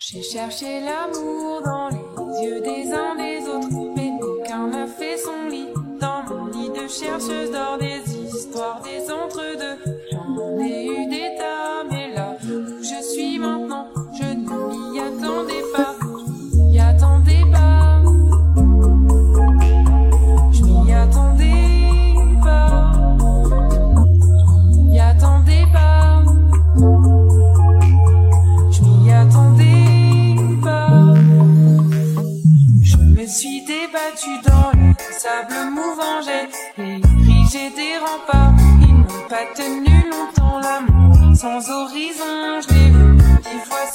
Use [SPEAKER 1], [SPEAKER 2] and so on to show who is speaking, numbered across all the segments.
[SPEAKER 1] J'ai cherché l'amour dans les yeux des uns des autres, mais aucun n'a fait son lit dans mon lit de chercheuse d'or des histoires. dans le sable mouvant, j'ai érigé des remparts. Ils n'ont pas tenu longtemps l'amour sans horizon, je l'ai vu dix fois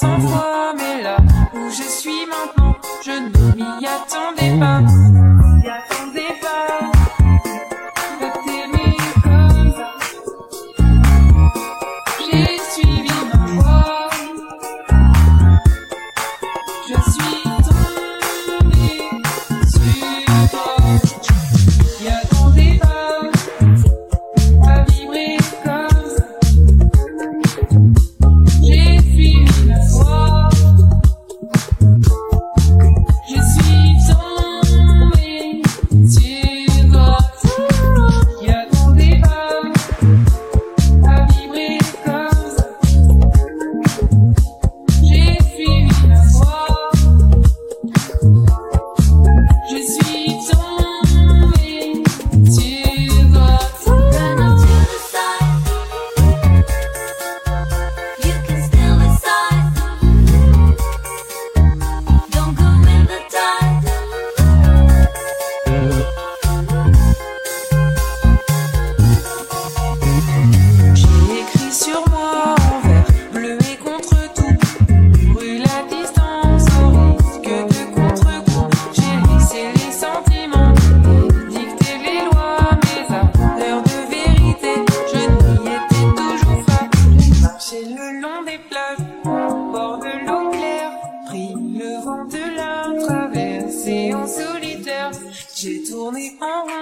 [SPEAKER 2] Oh.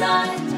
[SPEAKER 2] sometimes